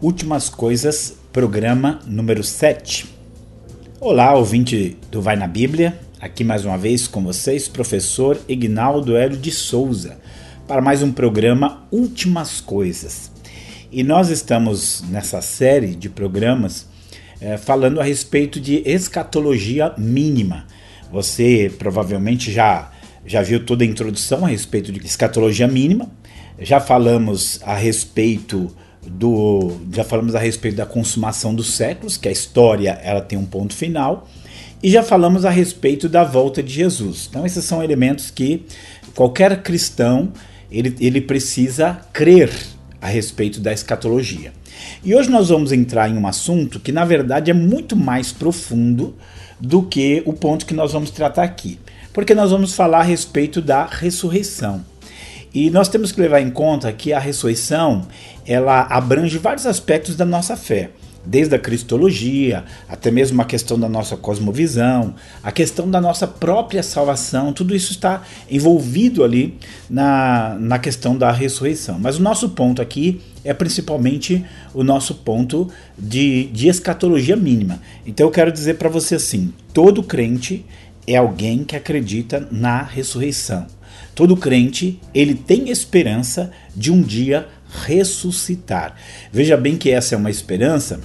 Últimas Coisas, programa número 7. Olá, ouvinte do Vai na Bíblia, aqui mais uma vez com vocês, professor Ignaldo Hélio de Souza, para mais um programa Últimas Coisas. E nós estamos nessa série de programas é, falando a respeito de escatologia mínima. Você provavelmente já, já viu toda a introdução a respeito de escatologia mínima, já falamos a respeito do já falamos a respeito da consumação dos séculos, que a história ela tem um ponto final, e já falamos a respeito da volta de Jesus. Então esses são elementos que qualquer cristão ele, ele precisa crer a respeito da escatologia. E hoje nós vamos entrar em um assunto que na verdade é muito mais profundo do que o ponto que nós vamos tratar aqui, porque nós vamos falar a respeito da ressurreição. E nós temos que levar em conta que a ressurreição ela abrange vários aspectos da nossa fé, desde a cristologia, até mesmo a questão da nossa cosmovisão, a questão da nossa própria salvação, tudo isso está envolvido ali na, na questão da ressurreição. Mas o nosso ponto aqui é principalmente o nosso ponto de, de escatologia mínima. Então eu quero dizer para você assim: todo crente é alguém que acredita na ressurreição. Todo crente, ele tem esperança de um dia ressuscitar. Veja bem que essa é uma esperança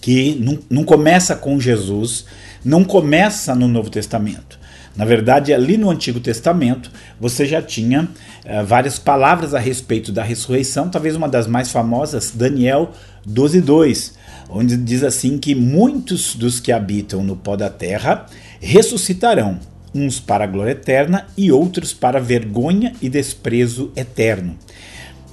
que não, não começa com Jesus, não começa no Novo Testamento. Na verdade, ali no Antigo Testamento, você já tinha uh, várias palavras a respeito da ressurreição, talvez uma das mais famosas, Daniel 12:2, onde diz assim que muitos dos que habitam no pó da terra ressuscitarão uns para a glória eterna e outros para vergonha e desprezo eterno.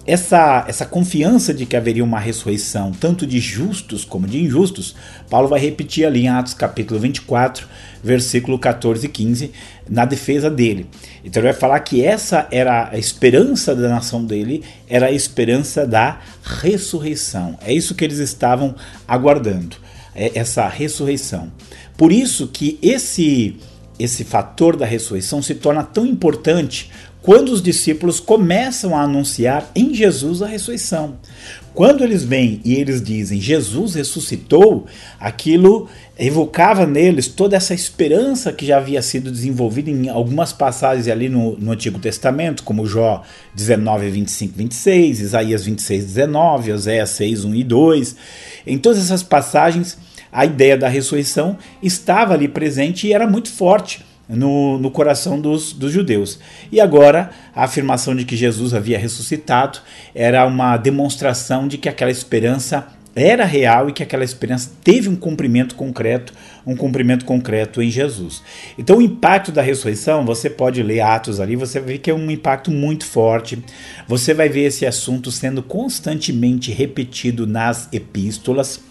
Essa, essa confiança de que haveria uma ressurreição, tanto de justos como de injustos, Paulo vai repetir ali em Atos capítulo 24, versículo 14 e 15, na defesa dele. Então ele vai falar que essa era a esperança da nação dele, era a esperança da ressurreição. É isso que eles estavam aguardando, é essa ressurreição. Por isso que esse esse fator da ressurreição se torna tão importante quando os discípulos começam a anunciar em Jesus a ressurreição. Quando eles vêm e eles dizem Jesus ressuscitou, aquilo evocava neles toda essa esperança que já havia sido desenvolvida em algumas passagens ali no, no Antigo Testamento, como Jó 19, 25, 26, Isaías 26, 19, Oséias 6, 1 e 2. Em todas essas passagens, a ideia da ressurreição estava ali presente e era muito forte no, no coração dos, dos judeus. E agora, a afirmação de que Jesus havia ressuscitado era uma demonstração de que aquela esperança era real e que aquela esperança teve um cumprimento concreto, um cumprimento concreto em Jesus. Então, o impacto da ressurreição, você pode ler Atos ali, você vê que é um impacto muito forte. Você vai ver esse assunto sendo constantemente repetido nas epístolas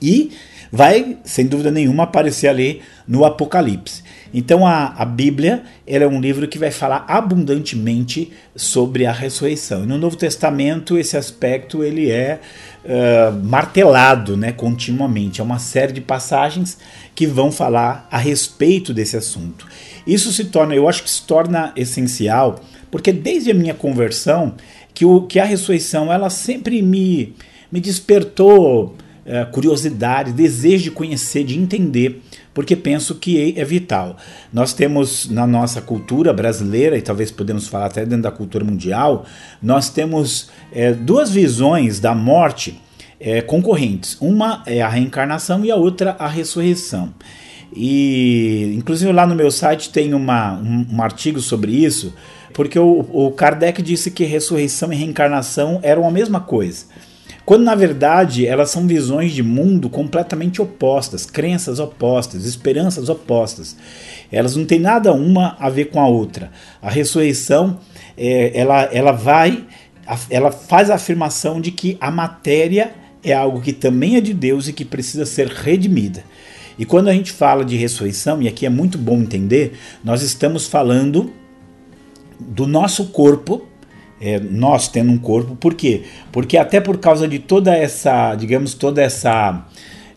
e vai, sem dúvida nenhuma, aparecer ali no Apocalipse. Então a, a Bíblia ela é um livro que vai falar abundantemente sobre a ressurreição. E no Novo Testamento esse aspecto ele é uh, martelado né, continuamente. É uma série de passagens que vão falar a respeito desse assunto. Isso se torna, eu acho que se torna essencial, porque desde a minha conversão, que, o, que a ressurreição ela sempre me, me despertou curiosidade, desejo de conhecer, de entender, porque penso que é vital. Nós temos na nossa cultura brasileira, e talvez podemos falar até dentro da cultura mundial, nós temos é, duas visões da morte é, concorrentes. Uma é a reencarnação e a outra a ressurreição. E inclusive lá no meu site tem uma, um, um artigo sobre isso, porque o, o Kardec disse que ressurreição e reencarnação eram a mesma coisa. Quando na verdade elas são visões de mundo completamente opostas, crenças opostas, esperanças opostas. Elas não têm nada uma a ver com a outra. A ressurreição é, ela, ela vai, ela faz a afirmação de que a matéria é algo que também é de Deus e que precisa ser redimida. E quando a gente fala de ressurreição, e aqui é muito bom entender, nós estamos falando do nosso corpo é, nós tendo um corpo. Por quê? Porque até por causa de toda essa, digamos, toda essa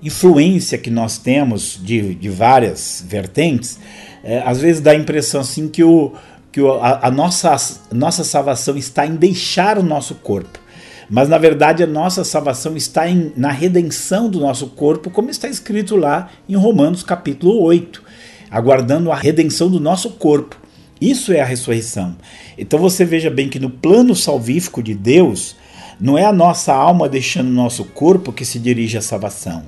influência que nós temos de, de várias vertentes, é, às vezes dá a impressão assim que, o, que o, a, a nossa, nossa salvação está em deixar o nosso corpo. Mas na verdade a nossa salvação está em, na redenção do nosso corpo, como está escrito lá em Romanos capítulo 8, aguardando a redenção do nosso corpo. Isso é a ressurreição. Então você veja bem que no plano salvífico de Deus, não é a nossa alma deixando o nosso corpo que se dirige à salvação.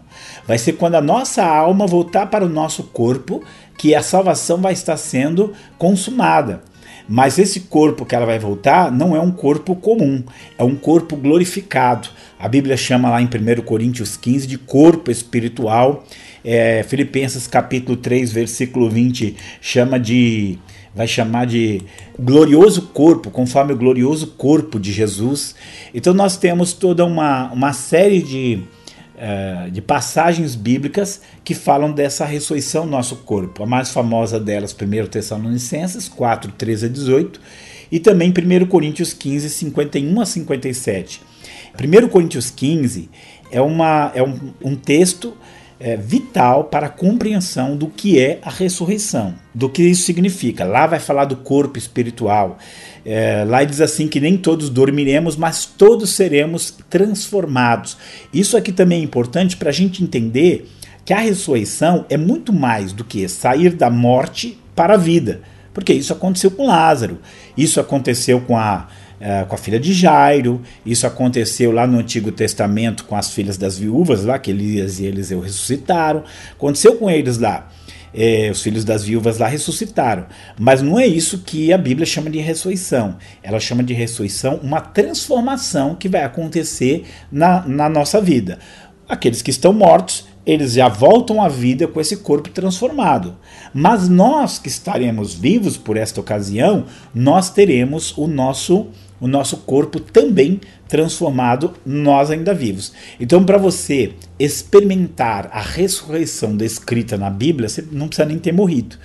Vai ser quando a nossa alma voltar para o nosso corpo que a salvação vai estar sendo consumada. Mas esse corpo que ela vai voltar não é um corpo comum, é um corpo glorificado. A Bíblia chama lá em 1 Coríntios 15 de corpo espiritual. É, Filipenses capítulo 3, versículo 20 chama de vai chamar de glorioso corpo, conforme o glorioso corpo de Jesus. Então nós temos toda uma, uma série de, uh, de passagens bíblicas que falam dessa ressurreição do nosso corpo. A mais famosa delas, 1 Tessalonicenses 4, 13 a 18, e também 1 Coríntios 15, 51 a 57. 1 Coríntios 15 é, uma, é um, um texto é, vital para a compreensão do que é a ressurreição, do que isso significa. Lá vai falar do corpo espiritual. É, lá diz assim que nem todos dormiremos, mas todos seremos transformados. Isso aqui também é importante para a gente entender que a ressurreição é muito mais do que sair da morte para a vida, porque isso aconteceu com Lázaro, isso aconteceu com a é, com a filha de Jairo. Isso aconteceu lá no Antigo Testamento com as filhas das viúvas, lá que Elias e Eliseu ressuscitaram. Aconteceu com eles lá. É, os filhos das viúvas lá ressuscitaram. Mas não é isso que a Bíblia chama de ressurreição. Ela chama de ressurreição uma transformação que vai acontecer na, na nossa vida. Aqueles que estão mortos, eles já voltam à vida com esse corpo transformado. Mas nós que estaremos vivos por esta ocasião, nós teremos o nosso o nosso corpo também transformado, nós ainda vivos. Então, para você experimentar a ressurreição descrita na Bíblia, você não precisa nem ter morrido,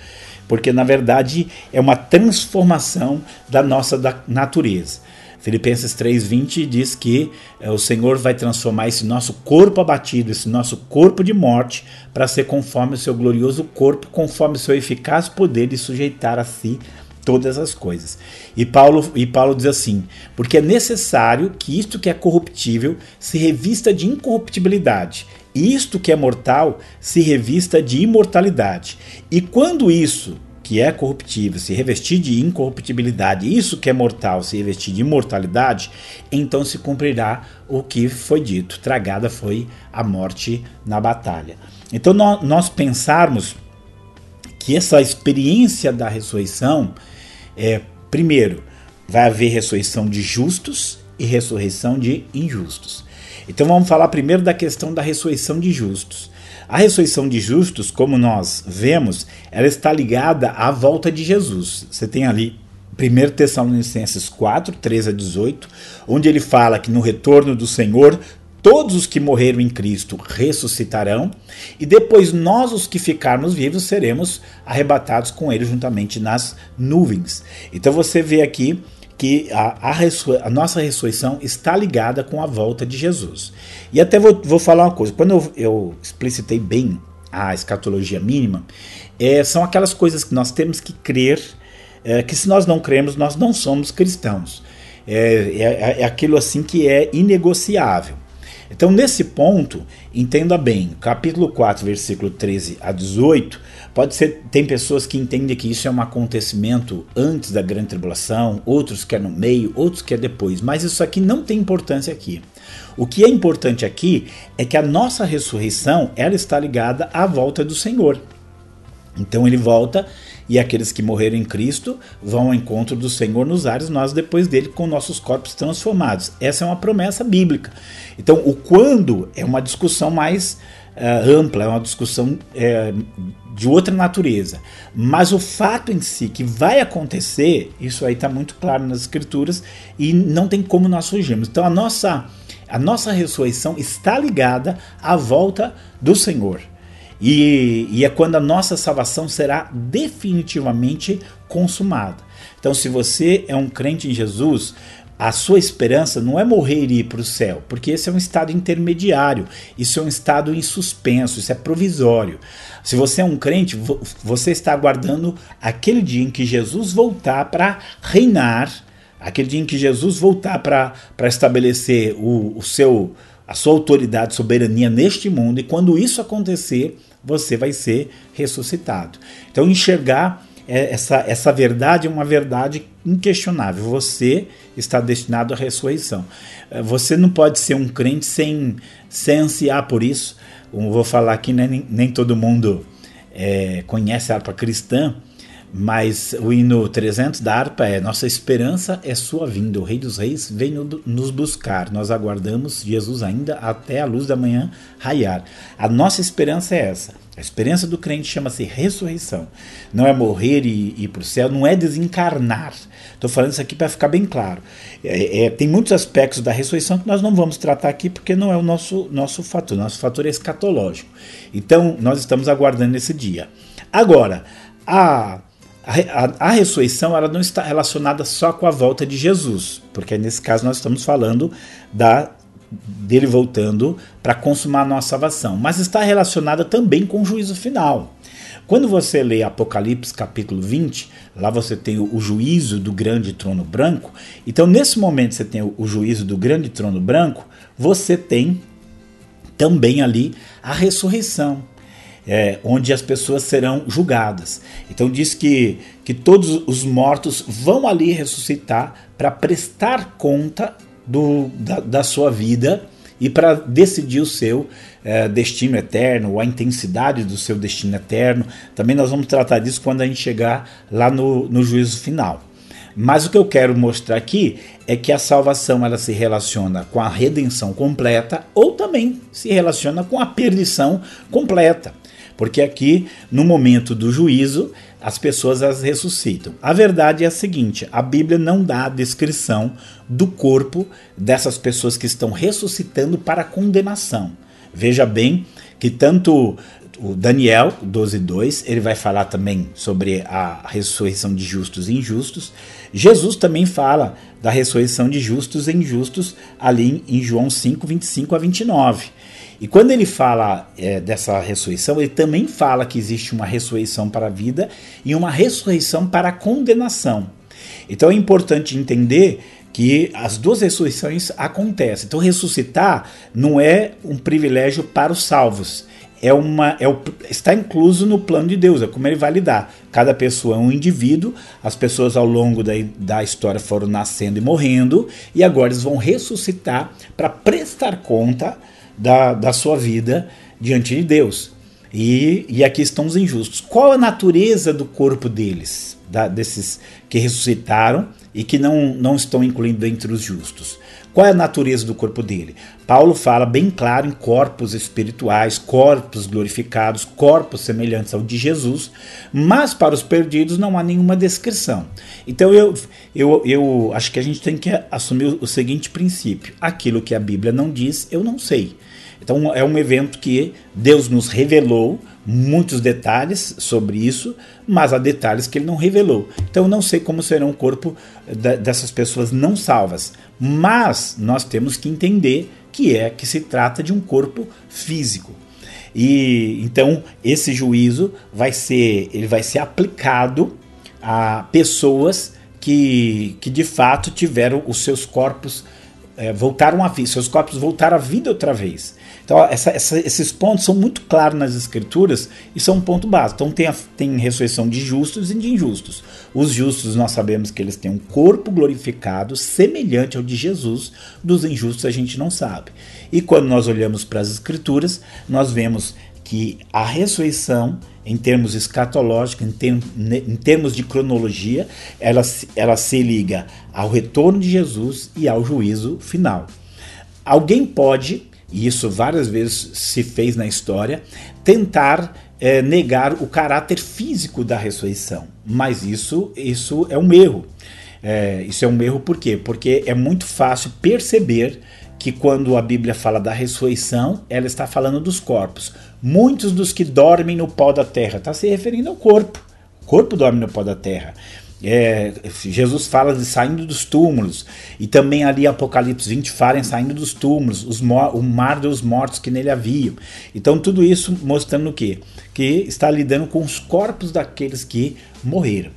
porque na verdade é uma transformação da nossa natureza. Filipenses 3:20 diz que é, o Senhor vai transformar esse nosso corpo abatido, esse nosso corpo de morte, para ser conforme o seu glorioso corpo, conforme o seu eficaz poder de sujeitar a si todas as coisas. E Paulo, e Paulo diz assim: porque é necessário que isto que é corruptível se revista de incorruptibilidade, e isto que é mortal se revista de imortalidade. E quando isso que é corruptível se revestir de incorruptibilidade, isso que é mortal se revestir de imortalidade, então se cumprirá o que foi dito: tragada foi a morte na batalha. Então nós pensarmos que essa experiência da ressurreição é, primeiro, vai haver ressurreição de justos e ressurreição de injustos. Então vamos falar primeiro da questão da ressurreição de justos. A ressurreição de justos, como nós vemos, ela está ligada à volta de Jesus. Você tem ali 1 Tessalonicenses 4, 13 a 18, onde ele fala que no retorno do Senhor todos os que morreram em Cristo ressuscitarão, e depois nós, os que ficarmos vivos, seremos arrebatados com ele juntamente nas nuvens. Então você vê aqui que a, a, a, nossa ressurreição está ligada com a volta de Jesus. E até vou, vou falar uma coisa: quando eu, eu explicitei bem a escatologia mínima, é, são aquelas coisas que nós temos que crer, é, que se nós não cremos, nós não somos cristãos. É, é, é aquilo assim que é inegociável. Então, nesse ponto, entenda bem, capítulo 4, versículo 13 a 18, pode ser, tem pessoas que entendem que isso é um acontecimento antes da grande tribulação, outros que é no meio, outros que é depois, mas isso aqui não tem importância aqui. O que é importante aqui é que a nossa ressurreição, ela está ligada à volta do Senhor. Então ele volta e aqueles que morreram em Cristo vão ao encontro do Senhor nos ares, nós depois dele com nossos corpos transformados. Essa é uma promessa bíblica. Então, o quando é uma discussão mais uh, ampla, é uma discussão uh, de outra natureza. Mas o fato em si que vai acontecer, isso aí está muito claro nas Escrituras e não tem como nós fugirmos. Então, a nossa, a nossa ressurreição está ligada à volta do Senhor. E, e é quando a nossa salvação será definitivamente consumada. Então, se você é um crente em Jesus, a sua esperança não é morrer e ir para o céu, porque esse é um estado intermediário, isso é um estado em suspenso, isso é provisório. Se você é um crente, você está aguardando aquele dia em que Jesus voltar para reinar aquele dia em que Jesus voltar para estabelecer o, o seu a sua autoridade, soberania neste mundo, e quando isso acontecer, você vai ser ressuscitado. Então, enxergar é, essa, essa verdade é uma verdade inquestionável. Você está destinado à ressurreição. É, você não pode ser um crente sem, sem ansiar por isso. Eu vou falar aqui, né, nem, nem todo mundo é, conhece a harpa cristã, mas o hino 300 da harpa é: Nossa esperança é sua vinda, o Rei dos Reis vem nos buscar. Nós aguardamos Jesus ainda até a luz da manhã raiar. A nossa esperança é essa. A esperança do crente chama-se ressurreição. Não é morrer e ir para o céu, não é desencarnar. Estou falando isso aqui para ficar bem claro. É, é, tem muitos aspectos da ressurreição que nós não vamos tratar aqui porque não é o nosso, nosso fator. Nosso fator é escatológico. Então, nós estamos aguardando esse dia. Agora, a a, a, ressurreição ela não está relacionada só com a volta de Jesus, porque nesse caso nós estamos falando da dele voltando para consumar a nossa salvação, mas está relacionada também com o juízo final. Quando você lê Apocalipse capítulo 20, lá você tem o, juízo do grande trono branco. Então, nesse momento, você tem o juízo do grande trono branco, você tem também ali a ressurreição é, onde as pessoas serão julgadas. Então diz que, que todos os mortos vão ali ressuscitar para prestar conta do, da, da sua vida e para decidir o seu é, destino eterno, a intensidade do seu destino eterno. Também nós vamos tratar disso quando a gente chegar lá no, no juízo final. Mas o que eu quero mostrar aqui é que a salvação ela se relaciona com a redenção completa ou também se relaciona com a perdição completa. Porque aqui, no momento do juízo, as pessoas as ressuscitam. A verdade é a seguinte: a Bíblia não dá a descrição do corpo dessas pessoas que estão ressuscitando para condenação. Veja bem que tanto o Daniel 12:2, ele vai falar também sobre a ressurreição de justos e injustos. Jesus também fala da ressurreição de justos e injustos ali em João 5:25 a 29. E quando ele fala é, dessa ressurreição, ele também fala que existe uma ressurreição para a vida e uma ressurreição para a condenação. Então é importante entender que as duas ressurreições acontecem. Então ressuscitar não é um privilégio para os salvos. É uma, é o, está incluso no plano de Deus, é como ele vai lidar. Cada pessoa é um indivíduo, as pessoas ao longo da, da história foram nascendo e morrendo, e agora eles vão ressuscitar para prestar conta da, da sua vida diante de Deus. E, e aqui estão os injustos. Qual a natureza do corpo deles, da, desses que ressuscitaram e que não, não estão incluindo entre os justos? Qual é a natureza do corpo dele? Paulo fala bem claro em corpos espirituais, corpos glorificados, corpos semelhantes ao de Jesus, mas para os perdidos não há nenhuma descrição. Então eu, eu, eu acho que a gente tem que assumir o seguinte princípio: aquilo que a Bíblia não diz, eu não sei. Então é um evento que Deus nos revelou muitos detalhes sobre isso, mas há detalhes que ele não revelou. Então não sei como será o corpo dessas pessoas não salvas, mas nós temos que entender que é que se trata de um corpo físico. E então esse juízo vai ser, ele vai ser aplicado a pessoas que, que de fato tiveram os seus corpos é, voltaram a vida, seus corpos voltaram à vida outra vez. Então, essa, essa, esses pontos são muito claros nas escrituras e são um ponto básico. Então, tem, a, tem ressurreição de justos e de injustos. Os justos, nós sabemos que eles têm um corpo glorificado, semelhante ao de Jesus, dos injustos a gente não sabe. E quando nós olhamos para as escrituras, nós vemos que a ressurreição, em termos escatológicos, em, term, em termos de cronologia, ela, ela se liga ao retorno de Jesus e ao juízo final. Alguém pode e isso várias vezes se fez na história, tentar é, negar o caráter físico da ressurreição. Mas isso, isso é um erro. É, isso é um erro por quê? Porque é muito fácil perceber que quando a Bíblia fala da ressurreição, ela está falando dos corpos. Muitos dos que dormem no pó da terra, está se referindo ao corpo. O corpo dorme no pó da terra. É, Jesus fala de saindo dos túmulos, e também ali Apocalipse 20 fala em saindo dos túmulos, os, o mar dos mortos que nele haviam. Então, tudo isso mostrando o quê? Que está lidando com os corpos daqueles que morreram.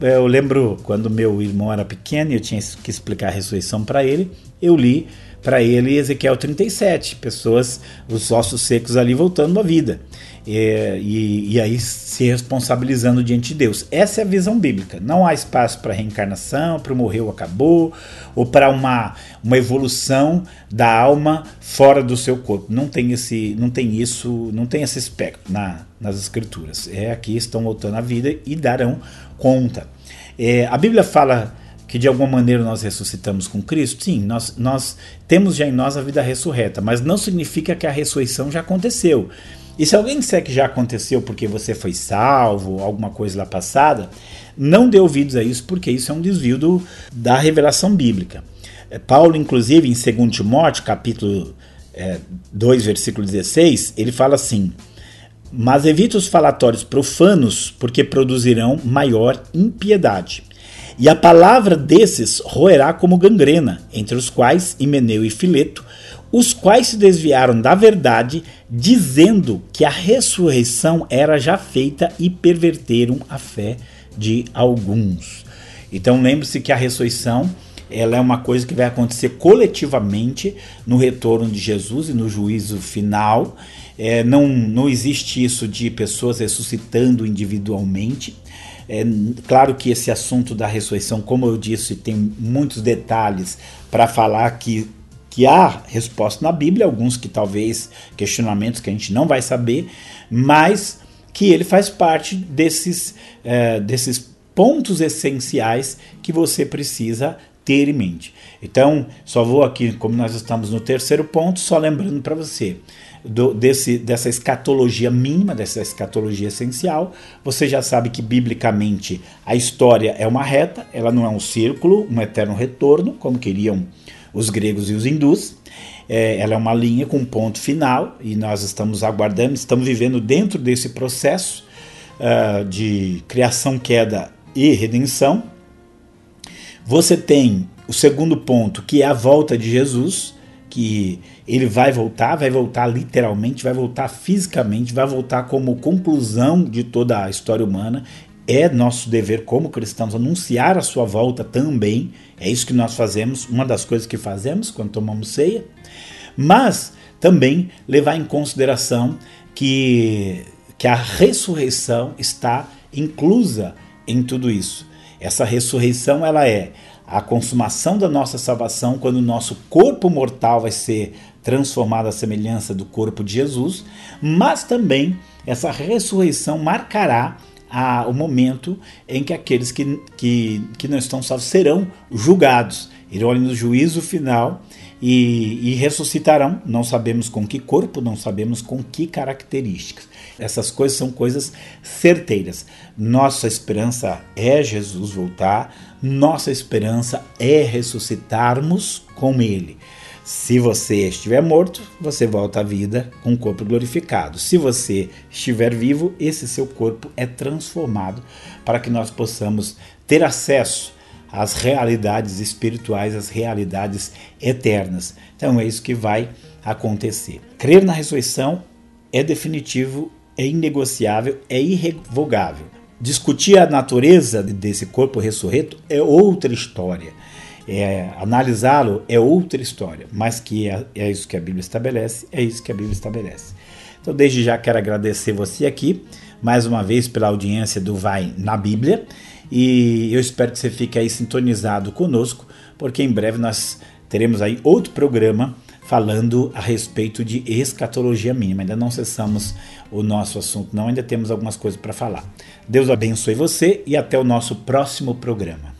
eu lembro quando meu irmão era pequeno e eu tinha que explicar a ressurreição para ele, eu li para ele Ezequiel 37, pessoas, os ossos secos ali voltando à vida. E, e, e, aí se responsabilizando diante de Deus. Essa é a visão bíblica. Não há espaço para reencarnação, para o morreu acabou, ou para uma, uma evolução da alma fora do seu corpo. Não tem esse, não tem isso, não tem esse aspecto na, nas escrituras. É aqui estão voltando à vida e darão conta. É, a Bíblia fala que de alguma maneira nós ressuscitamos com Cristo? Sim, nós, nós temos já em nós a vida ressurreta, mas não significa que a ressurreição já aconteceu. E se alguém disser que já aconteceu porque você foi salvo, alguma coisa lá passada, não dê ouvidos a isso, porque isso é um desvio do, da revelação bíblica. É, Paulo, inclusive, em 2 Timóteo, capítulo é, 2, versículo 16, ele fala assim: Mas evite os falatórios profanos, porque produzirão maior impiedade. E a palavra desses roerá como gangrena, entre os quais Himeneu e Fileto, os quais se desviaram da verdade, dizendo que a ressurreição era já feita e perverteram a fé de alguns. Então lembre-se que a ressurreição ela é uma coisa que vai acontecer coletivamente no retorno de Jesus e no juízo final. É, não, não existe isso de pessoas ressuscitando individualmente. É, claro que esse assunto da ressurreição, como eu disse, tem muitos detalhes para falar que, que há resposta na Bíblia, alguns que talvez questionamentos que a gente não vai saber, mas que ele faz parte desses, é, desses pontos essenciais que você precisa ter em mente. Então, só vou aqui, como nós estamos no terceiro ponto, só lembrando para você do, desse, dessa escatologia mínima, dessa escatologia essencial. Você já sabe que, biblicamente, a história é uma reta, ela não é um círculo, um eterno retorno, como queriam os gregos e os hindus. É, ela é uma linha com um ponto final e nós estamos aguardando, estamos vivendo dentro desse processo uh, de criação, queda e redenção. Você tem o segundo ponto, que é a volta de Jesus, que ele vai voltar, vai voltar literalmente, vai voltar fisicamente, vai voltar como conclusão de toda a história humana. É nosso dever como cristãos anunciar a sua volta também. É isso que nós fazemos, uma das coisas que fazemos quando tomamos ceia. Mas também levar em consideração que, que a ressurreição está inclusa em tudo isso. Essa ressurreição ela é a consumação da nossa salvação quando o nosso corpo mortal vai ser transformado à semelhança do corpo de Jesus, mas também essa ressurreição marcará a, o momento em que aqueles que, que, que não estão salvos serão julgados, irão no juízo final e, e ressuscitarão. Não sabemos com que corpo, não sabemos com que características. Essas coisas são coisas certeiras. Nossa esperança é Jesus voltar, nossa esperança é ressuscitarmos com Ele. Se você estiver morto, você volta à vida com o corpo glorificado. Se você estiver vivo, esse seu corpo é transformado para que nós possamos ter acesso às realidades espirituais, às realidades eternas. Então é isso que vai acontecer. Crer na ressurreição é definitivo, é inegociável, é irrevogável. Discutir a natureza desse corpo ressurreto é outra história é, analisá-lo é outra história, mas que é, é isso que a Bíblia estabelece, é isso que a Bíblia estabelece. Então, desde já quero agradecer você aqui, mais uma vez, pela audiência do Vai na Bíblia, e eu espero que você fique aí sintonizado conosco, porque em breve nós teremos aí outro programa falando a respeito de escatologia mínima. Ainda não cessamos o nosso assunto, não, ainda temos algumas coisas para falar. Deus abençoe você e até o nosso próximo programa.